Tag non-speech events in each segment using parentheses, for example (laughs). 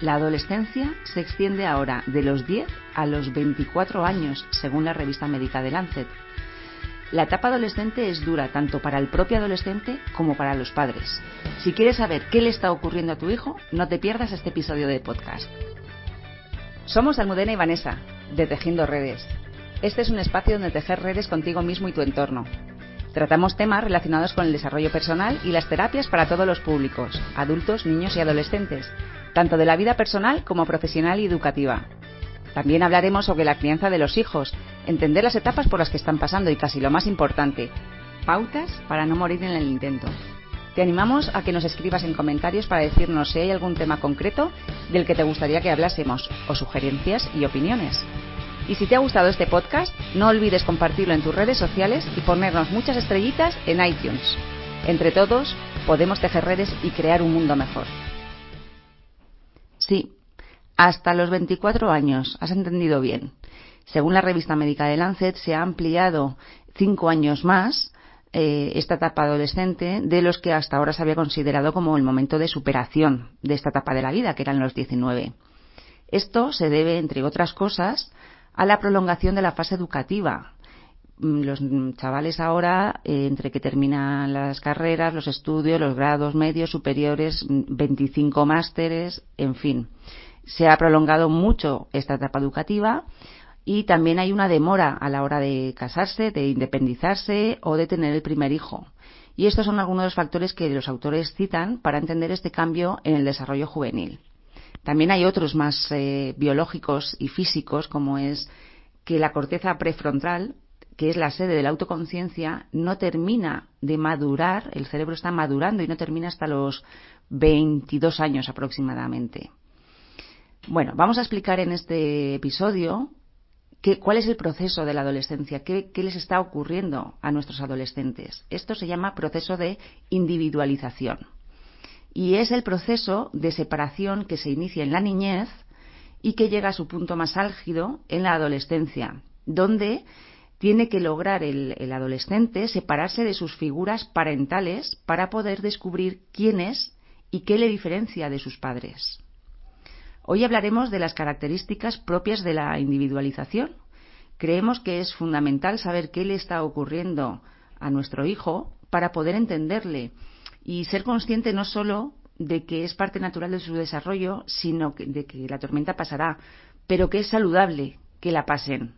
La adolescencia se extiende ahora de los 10 a los 24 años, según la revista médica de Lancet. La etapa adolescente es dura tanto para el propio adolescente como para los padres. Si quieres saber qué le está ocurriendo a tu hijo, no te pierdas este episodio de podcast. Somos Almudena y Vanessa, de Tejiendo Redes. Este es un espacio donde tejer redes contigo mismo y tu entorno. Tratamos temas relacionados con el desarrollo personal y las terapias para todos los públicos, adultos, niños y adolescentes, tanto de la vida personal como profesional y educativa. También hablaremos sobre la crianza de los hijos, entender las etapas por las que están pasando y casi lo más importante, pautas para no morir en el intento. Te animamos a que nos escribas en comentarios para decirnos si hay algún tema concreto del que te gustaría que hablásemos o sugerencias y opiniones. Y si te ha gustado este podcast, no olvides compartirlo en tus redes sociales y ponernos muchas estrellitas en iTunes. Entre todos, podemos tejer redes y crear un mundo mejor. Sí, hasta los 24 años, has entendido bien. Según la revista médica de Lancet, se ha ampliado cinco años más eh, esta etapa adolescente de los que hasta ahora se había considerado como el momento de superación de esta etapa de la vida, que eran los 19. Esto se debe, entre otras cosas, a la prolongación de la fase educativa. Mm, los chavales ahora, eh, entre que terminan las carreras, los estudios, los grados medios, superiores, 25 mm, másteres, en fin. Se ha prolongado mucho esta etapa educativa y también hay una demora a la hora de casarse, de independizarse o de tener el primer hijo. Y estos son algunos de los factores que los autores citan para entender este cambio en el desarrollo juvenil. También hay otros más eh, biológicos y físicos, como es que la corteza prefrontal, que es la sede de la autoconciencia, no termina de madurar, el cerebro está madurando y no termina hasta los 22 años aproximadamente. Bueno, vamos a explicar en este episodio ¿Cuál es el proceso de la adolescencia? ¿Qué, les está ocurriendo a nuestros adolescentes? Esto se llama proceso de individualización. Y es el proceso de separación que se inicia en la niñez y que llega a su punto más álgido en la adolescencia, donde tiene que lograr el, adolescente separarse de sus figuras parentales para poder descubrir quién es y qué le diferencia de sus padres. Hoy hablaremos de las características propias de la individualización. Creemos que es fundamental saber qué le está ocurriendo a nuestro hijo para poder entenderle y ser consciente no solo de que es parte natural de su desarrollo, sino de que la tormenta pasará, pero que es saludable que la pasen.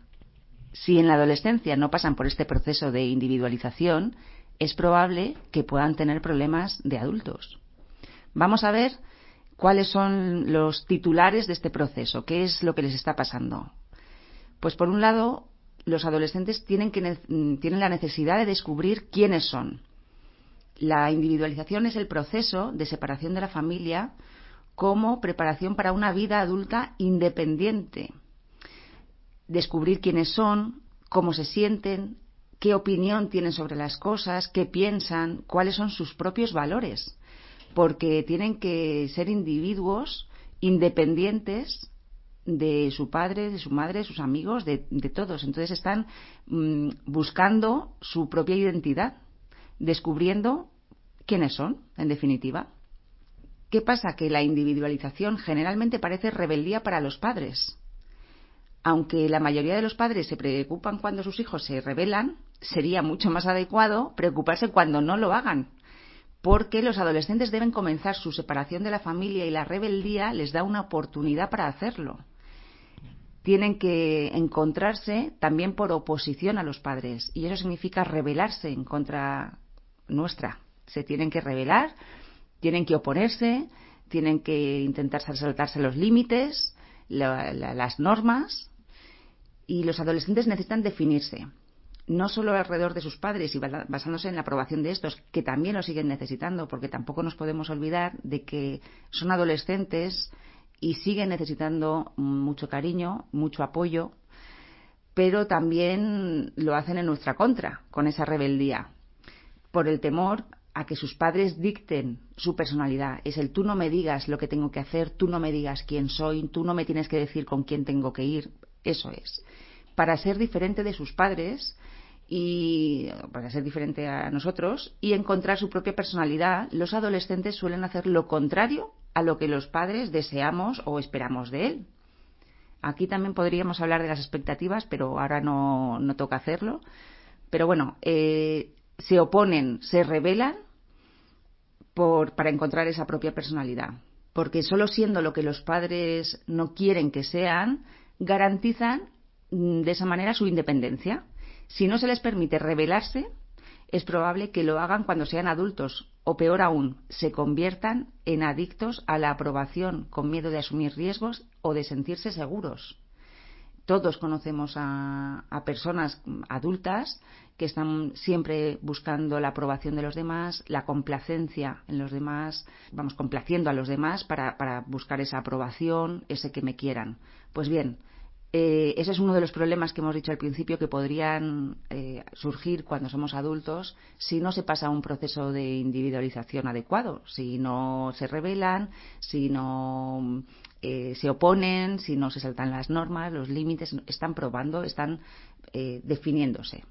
Si en la adolescencia no pasan por este proceso de individualización, es probable que puedan tener problemas de adultos. Vamos a ver ¿Cuáles son los titulares de este proceso? ¿Qué es lo que les está pasando? Pues por un lado, los adolescentes tienen, que, tienen la necesidad de descubrir quiénes son. La individualización es el proceso de separación de la familia como preparación para una vida adulta independiente. Descubrir quiénes son, cómo se sienten, qué opinión tienen sobre las cosas, qué piensan, cuáles son sus propios valores porque tienen que ser individuos independientes de su padre, de su madre, de sus amigos, de, todos. Entonces están mm, buscando su propia identidad, descubriendo quiénes son, en definitiva. ¿Qué pasa? Que la individualización generalmente parece rebeldía para los padres. Aunque la mayoría de los padres se preocupan cuando sus hijos se rebelan, sería mucho más adecuado preocuparse cuando no lo hagan, porque los adolescentes deben comenzar su separación de la familia y la rebeldía les da una oportunidad para hacerlo. Tienen que encontrarse también por oposición a los padres y eso significa rebelarse en contra nuestra. Se tienen que rebelar, tienen que oponerse, tienen que intentar saltarse los límites, las normas y los adolescentes necesitan definirse no solo alrededor de sus padres y basándose en la aprobación de estos, que también lo siguen necesitando, porque tampoco nos podemos olvidar de que son adolescentes y siguen necesitando mucho cariño, mucho apoyo, pero también lo hacen en nuestra contra, con esa rebeldía, por el temor a que sus padres dicten su personalidad. Es el tú no me digas lo que tengo que hacer, tú no me digas quién soy, tú no me tienes que decir con quién tengo que ir. Eso es. Para ser diferente de sus padres, y para ser diferente a nosotros y encontrar su propia personalidad, los adolescentes suelen hacer lo contrario a lo que los padres deseamos o esperamos de él. Aquí también podríamos hablar de las expectativas, pero ahora no, no toca hacerlo. Pero bueno, eh, se oponen, se rebelan por, para encontrar esa propia personalidad. Porque solo siendo lo que los padres no quieren que sean, garantizan mm, de esa manera su independencia. Si no se les permite rebelarse, es probable que lo hagan cuando sean adultos o, peor aún, se conviertan en adictos a la aprobación con miedo de asumir riesgos o de sentirse seguros. Todos conocemos a, a personas adultas que están siempre buscando la aprobación de los demás, la complacencia en los demás, vamos, complaciendo a los demás para, para buscar esa aprobación, ese que me quieran. Pues bien, eh, ese es uno de los problemas que hemos dicho al principio que podrían eh, surgir cuando somos adultos si no se pasa un proceso de individualización adecuado, si no se revelan, si no se oponen, si no se saltan las normas, los límites, están probando, están eh, definiéndose.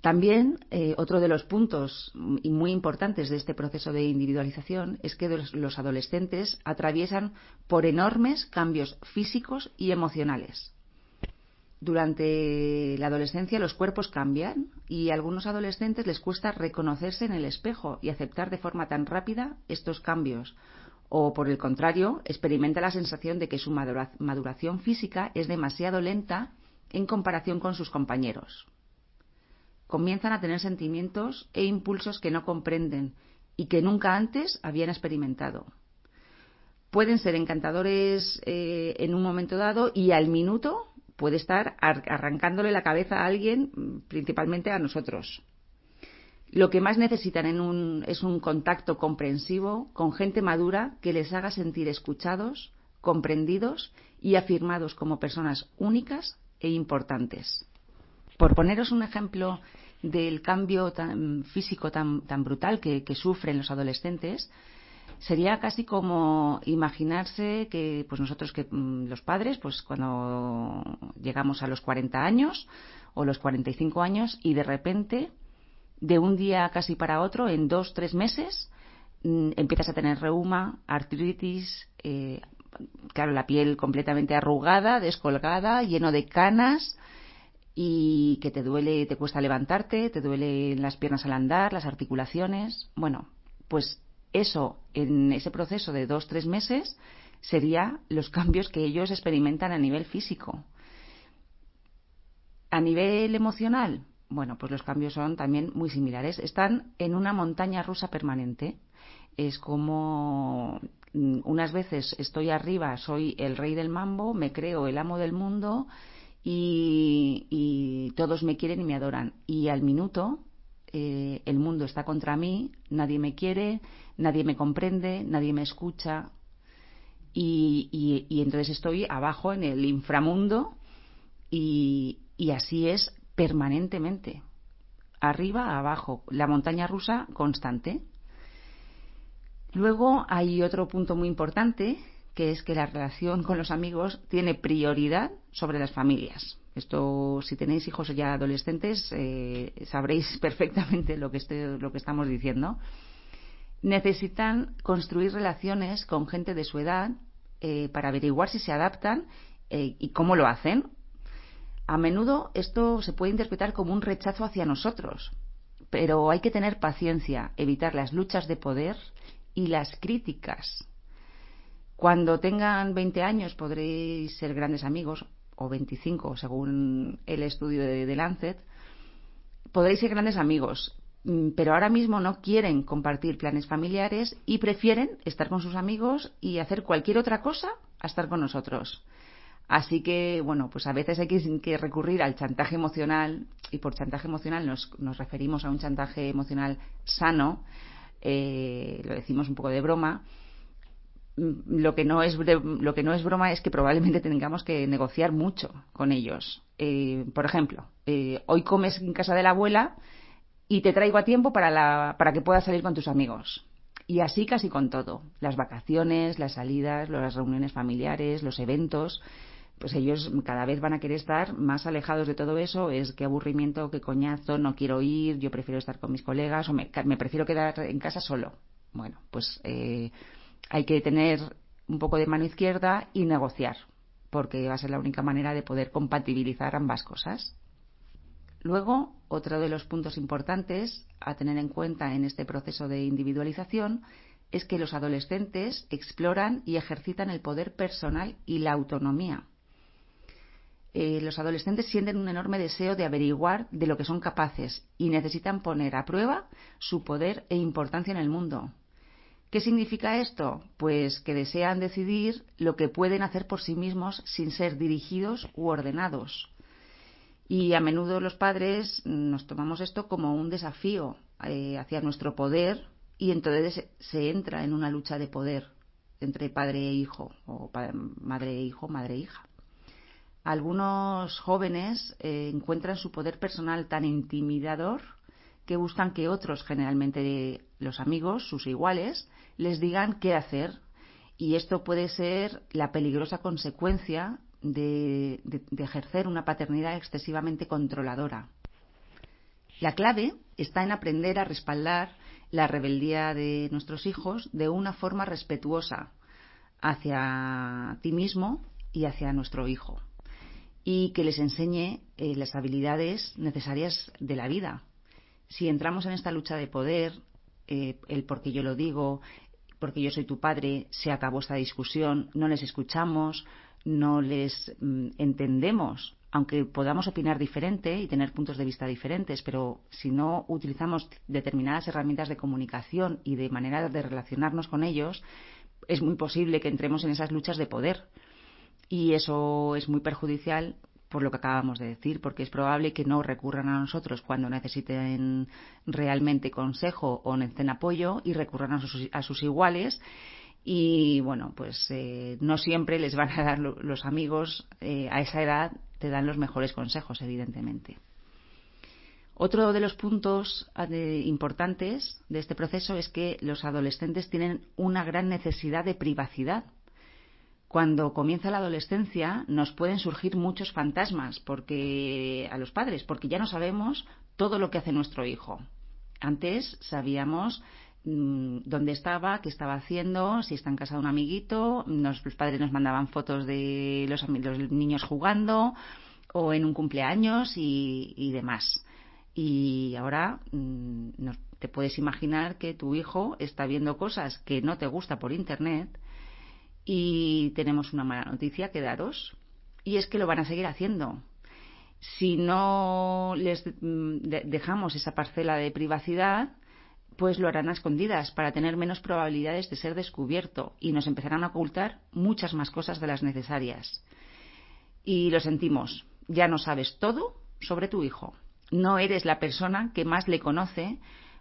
También eh, otro de los puntos muy importantes de este proceso de individualización es que los adolescentes atraviesan por enormes cambios físicos y emocionales. Durante la adolescencia los cuerpos cambian y a algunos adolescentes les cuesta reconocerse en el espejo y aceptar de forma tan rápida estos cambios. O, por el contrario, experimenta la sensación de que su maduración física es demasiado lenta en comparación con sus compañeros comienzan a tener sentimientos e impulsos que no comprenden y que nunca antes habían experimentado. Pueden ser encantadores eh, en un momento dado y al minuto puede estar arrancándole la cabeza a alguien, principalmente a nosotros. Lo que más necesitan en un, es un contacto comprensivo con gente madura que les haga sentir escuchados, comprendidos y afirmados como personas únicas e importantes. Por poneros un ejemplo del cambio tan físico tan, brutal que, que sufren los adolescentes, sería casi como imaginarse que pues nosotros que mm, los padres pues cuando llegamos a los 40 años o los 45 años y de repente de un día casi para otro en dos tres meses mm, empiezas a tener reuma artritis eh, claro la piel completamente arrugada descolgada lleno de canas y que te duele, te cuesta levantarte, te duelen las piernas al andar, las articulaciones. Bueno, pues eso en ese proceso de dos, tres meses sería los cambios que ellos experimentan a nivel físico. A nivel emocional, bueno, pues los cambios son también muy similares. Están en una montaña rusa permanente. Es como mm, unas veces estoy arriba, soy el rey del mambo, me creo el amo del mundo y, todos me quieren y me adoran. Y al minuto eh, el mundo está contra mí, nadie me quiere, nadie me comprende, nadie me escucha. Y, y, entonces estoy abajo en el inframundo y, y así es permanentemente. Arriba, abajo, la montaña rusa constante. Luego hay otro punto muy importante que es que la relación con los amigos tiene prioridad sobre las familias. Esto, si tenéis hijos ya adolescentes, eh, sabréis (laughs) perfectamente lo que, lo que estamos diciendo. Necesitan construir relaciones con gente de su edad eh, para averiguar si se adaptan eh, y cómo lo hacen. A menudo esto se puede interpretar como un rechazo hacia nosotros, pero hay que tener paciencia, evitar las luchas de poder y las críticas cuando tengan 20 años podréis ser grandes amigos, o 25, según el estudio de, Lancet, podréis ser grandes amigos, mm, pero ahora mismo no quieren compartir planes familiares y prefieren estar con sus amigos y hacer cualquier otra cosa a estar con nosotros. Así que, bueno, pues a veces hay que, recurrir al chantaje emocional, y por chantaje emocional nos, nos referimos a un chantaje emocional sano, eh, lo decimos un poco de broma, lo que no es lo que no es broma es que probablemente tengamos que negociar mucho con ellos. Eh, por ejemplo, eh, hoy comes en casa de la abuela y te traigo a tiempo para, la, para que puedas salir con tus amigos. Y así casi con todo. Las vacaciones, las salidas, las reuniones familiares, los eventos, pues ellos cada vez van a querer estar más alejados de todo eso. Es qué aburrimiento, qué coñazo, no quiero ir, yo prefiero estar con mis colegas o me, me prefiero quedar en casa solo. Bueno, pues eh, hay que tener un poco de mano izquierda y negociar, porque va a ser la única manera de poder compatibilizar ambas cosas. Luego, otro de los puntos importantes a tener en cuenta en este proceso de individualización es que los adolescentes exploran y ejercitan el poder personal y la autonomía. Eh, los adolescentes sienten un enorme deseo de averiguar de lo que son capaces y necesitan poner a prueba su poder e importancia en el mundo. ¿Qué significa esto? Pues que desean decidir lo que pueden hacer por sí mismos sin ser dirigidos u ordenados. Y a menudo los padres nos tomamos esto como un desafío eh, hacia nuestro poder y entonces se entra en una lucha de poder entre padre e hijo o madre e hijo, madre e hija. Algunos jóvenes eh, encuentran su poder personal tan intimidador que buscan que otros, generalmente los amigos, sus iguales, les digan qué hacer. Y esto puede ser la peligrosa consecuencia de, de ejercer una paternidad excesivamente controladora. La clave está en aprender a respaldar la rebeldía de nuestros hijos de una forma respetuosa hacia ti mismo y hacia nuestro hijo y que les enseñe eh, las habilidades necesarias de la vida. Si entramos en esta lucha de poder, eh, el porque yo lo digo, porque yo soy tu padre, se acabó esta discusión, no les escuchamos, no les mm, entendemos, aunque podamos opinar diferente y tener puntos de vista diferentes, pero si no utilizamos determinadas herramientas de comunicación y de manera de relacionarnos con ellos, es muy posible que entremos en esas luchas de poder y eso es muy perjudicial por lo que acabamos de decir, porque es probable que no recurran a nosotros cuando necesiten realmente consejo o necesiten apoyo y recurran a sus, iguales. Y bueno, pues eh, no siempre les van a dar los amigos eh, a esa edad, te dan los mejores consejos, evidentemente. Otro de los puntos eh, importantes de este proceso es que los adolescentes tienen una gran necesidad de privacidad cuando comienza la adolescencia nos pueden surgir muchos fantasmas porque a los padres, porque ya no sabemos todo lo que hace nuestro hijo. Antes sabíamos mm, dónde estaba, qué estaba haciendo, si está en casa de un amiguito, los padres nos mandaban fotos de los, niños jugando o en un cumpleaños y, demás. Y ahora mm, te puedes imaginar que tu hijo está viendo cosas que no te gusta por internet y tenemos una mala noticia que daros, y es que lo van a seguir haciendo. Si no les mm, dejamos esa parcela de privacidad, pues lo harán a escondidas para tener menos probabilidades de ser descubierto y nos empezarán a ocultar muchas más cosas de las necesarias. Y lo sentimos, ya no sabes todo sobre tu hijo. No eres la persona que más le conoce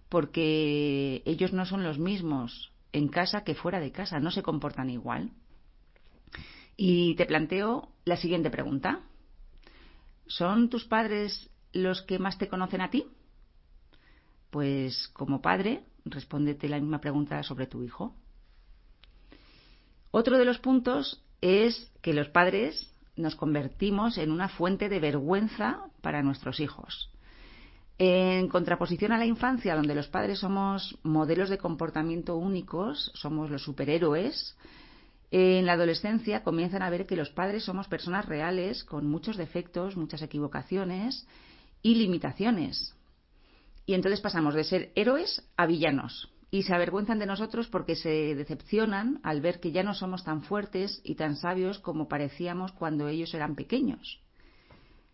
porque ellos no son los mismos en casa que fuera de casa, no se comportan igual. Y te planteo la siguiente pregunta. ¿Son tus padres los que más te conocen a ti? Pues como padre, respóndete la misma pregunta sobre tu hijo. Otro de los puntos es que los padres nos convertimos en una fuente de vergüenza para nuestros hijos. En contraposición a la infancia, donde los padres somos modelos de comportamiento únicos, somos los superhéroes, en la adolescencia comienzan a ver que los padres somos personas reales con muchos defectos, muchas equivocaciones y limitaciones. Y entonces pasamos de ser héroes a villanos y se avergüenzan de nosotros porque se decepcionan al ver que ya no somos tan fuertes y tan sabios como parecíamos cuando ellos eran pequeños.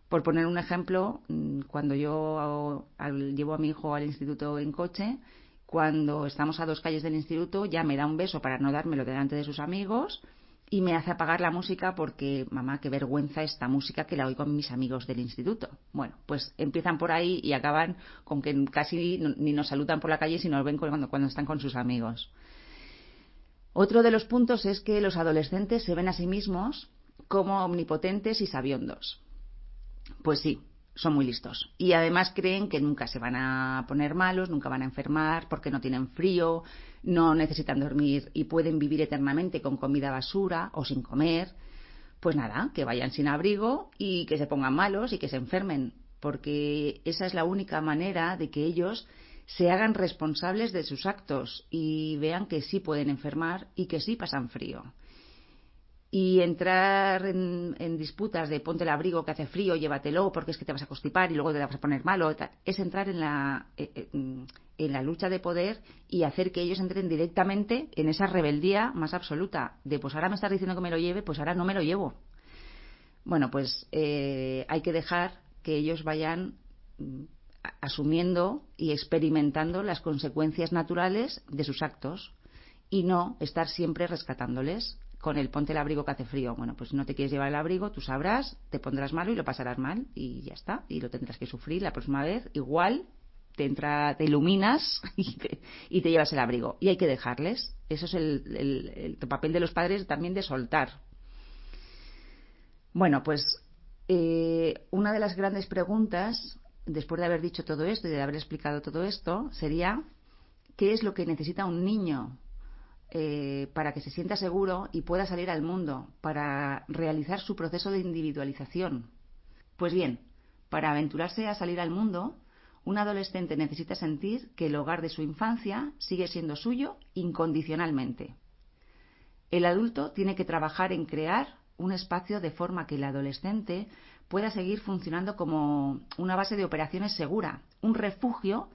Por poner un ejemplo, mm, cuando yo llevo a mi hijo al instituto en coche, cuando estamos a dos calles del instituto ya me da un beso para no dármelo delante de sus amigos y me hace apagar la música porque, mamá, qué vergüenza esta música que la oigo con mis amigos del instituto. Bueno, pues empiezan por ahí y acaban con que casi ni nos saludan por la calle, sino nos ven cuando, cuando están con sus amigos. Otro de los puntos es que los adolescentes se ven a sí mismos como omnipotentes y sabiondos. Pues sí, son muy listos. Y además creen que nunca se van a poner malos, nunca van a enfermar, porque no tienen frío, no necesitan dormir y pueden vivir eternamente con comida basura o sin comer. Pues nada, que vayan sin abrigo y que se pongan malos y que se enfermen, porque esa es la única manera de que ellos se hagan responsables de sus actos y vean que sí pueden enfermar y que sí pasan frío. Y entrar en, disputas de ponte el abrigo que hace frío, llévatelo porque es que te vas a constipar y luego te vas a poner malo, es entrar en la, eh, eh, en la lucha de poder y hacer que ellos entren directamente en esa rebeldía más absoluta de pues ahora me estás diciendo que me lo lleve, pues ahora no me lo llevo. Bueno, pues eh, hay que dejar que ellos vayan mm, asumiendo y experimentando las consecuencias naturales de sus actos y no estar siempre rescatándoles con el ponte el abrigo que hace frío. Bueno, pues no te quieres llevar el abrigo, tú sabrás, te pondrás malo y lo pasarás mal y ya está. Y lo tendrás que sufrir la próxima vez. Igual te entra, te iluminas (laughs) y te, llevas el abrigo. Y hay que dejarles. Eso es el, papel de los padres también de soltar. Bueno, pues eh, una de las grandes preguntas después de haber dicho todo esto y de haber explicado todo esto, sería qué es lo que necesita un niño eh, para que se sienta seguro y pueda salir al mundo, para realizar su proceso de individualización. Pues bien, para aventurarse a salir al mundo, un adolescente necesita sentir que el hogar de su infancia sigue siendo suyo incondicionalmente. El adulto tiene que trabajar en crear un espacio de forma que el adolescente pueda seguir funcionando como una base de operaciones segura, un refugio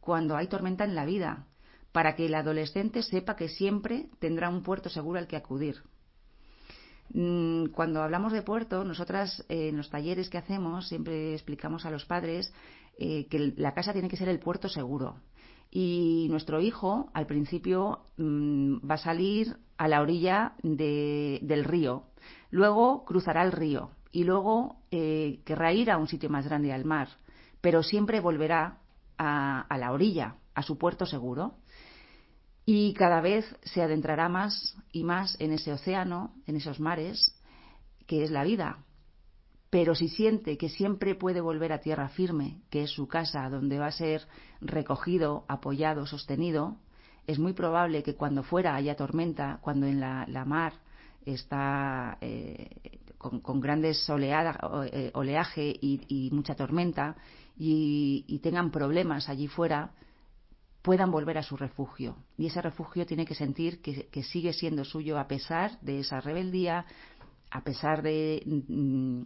cuando hay tormenta en la vida, para que el adolescente sepa que siempre tendrá un puerto seguro al que acudir. Mm, cuando hablamos de puerto, nosotras eh, en los talleres que hacemos siempre explicamos a los padres eh, que la casa tiene que ser el puerto seguro. Y nuestro hijo, al principio, mm, va a salir a la orilla del río. Luego cruzará el río y luego eh, querrá ir a un sitio más grande al mar, pero siempre volverá a, a, la orilla, a su puerto seguro. Y cada vez se adentrará más y más en ese océano, en esos mares, que es la vida. Pero si siente que siempre puede volver a tierra firme, que es su casa, donde va a ser recogido, apoyado, sostenido, es muy probable que cuando fuera haya tormenta, cuando en la, mar está eh, con, grandes eh, oleaje y, mucha tormenta y, tengan problemas allí fuera, puedan volver a su refugio. Y ese refugio tiene que sentir que, sigue siendo suyo a pesar de esa rebeldía, a pesar de, mm,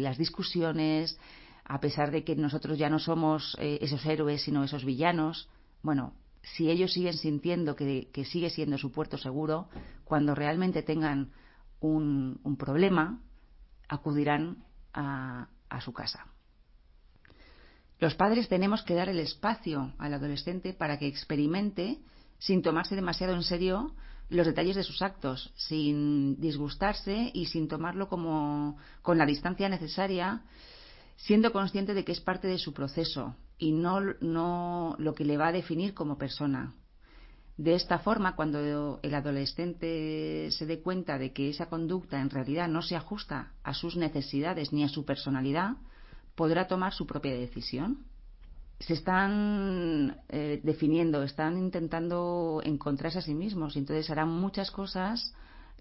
las discusiones, a pesar de que nosotros ya no somos eh, esos héroes, sino esos villanos. Bueno, si ellos siguen sintiendo que, sigue siendo su puerto seguro, cuando realmente tengan un, problema, acudirán a, su casa. Los padres tenemos que dar el espacio al adolescente para que experimente, sin tomarse demasiado en serio, los detalles de sus actos, sin disgustarse y sin tomarlo como con la distancia necesaria, siendo consciente de que es parte de su proceso y no, no lo que le va a definir como persona. De esta forma, cuando el adolescente se dé cuenta de que esa conducta en realidad no se ajusta a sus necesidades ni a su personalidad, podrá tomar su propia decisión. Se están eh, definiendo, están intentando encontrarse a sí mismos y entonces harán muchas cosas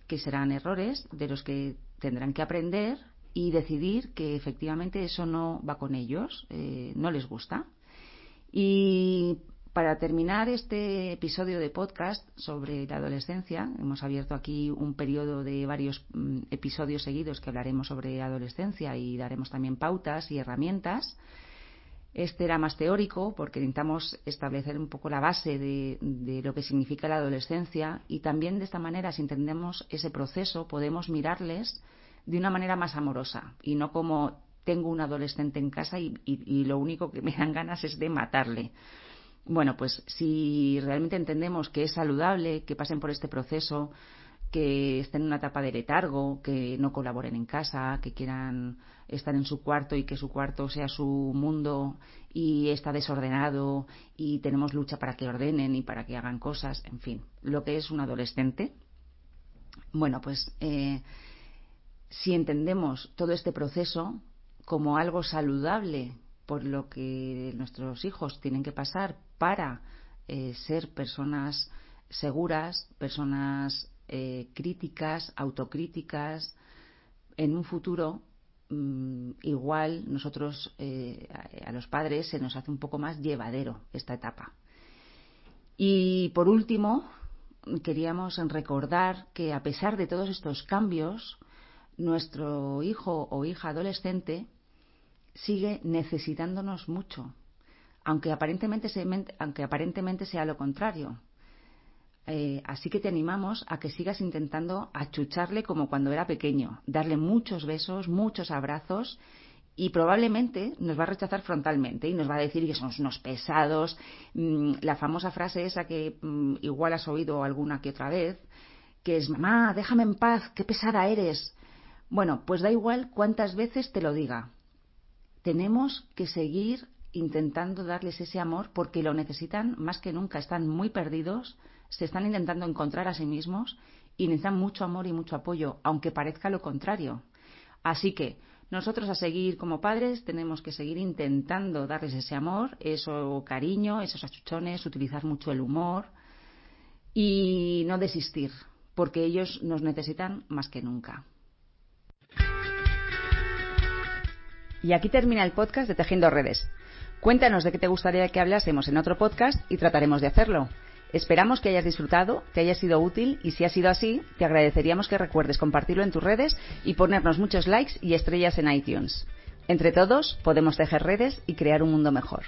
que serán errores de los que tendrán que aprender y decidir que efectivamente eso no va con ellos, eh, no les gusta. Y para terminar este episodio de podcast sobre la adolescencia, hemos abierto aquí un periodo de varios mm, episodios seguidos que hablaremos sobre adolescencia y daremos también pautas y herramientas. Este era más teórico porque intentamos establecer un poco la base de, de, lo que significa la adolescencia y también de esta manera, si entendemos ese proceso, podemos mirarles de una manera más amorosa y no como tengo un adolescente en casa y, y lo único que me dan ganas es de matarle bueno, pues si realmente entendemos que es saludable que pasen por este proceso, que estén en una etapa de letargo, que no colaboren en casa, que quieran estar en su cuarto y que su cuarto sea su mundo y está desordenado y tenemos lucha para que ordenen y para que hagan cosas, en fin, lo que es un adolescente. Bueno, pues eh, si entendemos todo este proceso como algo saludable por lo que nuestros hijos tienen que pasar para eh, ser personas seguras, personas eh, críticas, autocríticas, en un futuro mm, igual nosotros eh, a, los padres se nos hace un poco más llevadero esta etapa. Y por último, queríamos recordar que a pesar de todos estos cambios, nuestro hijo o hija adolescente sigue necesitándonos mucho, aunque aparentemente, aunque aparentemente sea lo contrario. Eh, así que te animamos a que sigas intentando achucharle como cuando era pequeño, darle muchos besos, muchos abrazos y probablemente nos va a rechazar frontalmente y nos va a decir que somos unos pesados. Mm, la famosa frase esa que mm, igual has oído alguna que otra vez, que es, mamá, déjame en paz, qué pesada eres. Bueno, pues da igual cuántas veces te lo diga. Tenemos que seguir intentando darles ese amor porque lo necesitan más que nunca. Están muy perdidos, se están intentando encontrar a sí mismos y necesitan mucho amor y mucho apoyo, aunque parezca lo contrario. Así que nosotros a seguir como padres tenemos que seguir intentando darles ese amor, eso cariño, esos achuchones, utilizar mucho el humor y no desistir, porque ellos nos necesitan más que nunca. Y aquí termina el podcast de Tejiendo Redes. Cuéntanos de qué te gustaría que hablásemos en otro podcast y trataremos de hacerlo. Esperamos que hayas disfrutado, que haya sido útil y si ha sido así, te agradeceríamos que recuerdes compartirlo en tus redes y ponernos muchos likes y estrellas en iTunes. Entre todos podemos tejer redes y crear un mundo mejor.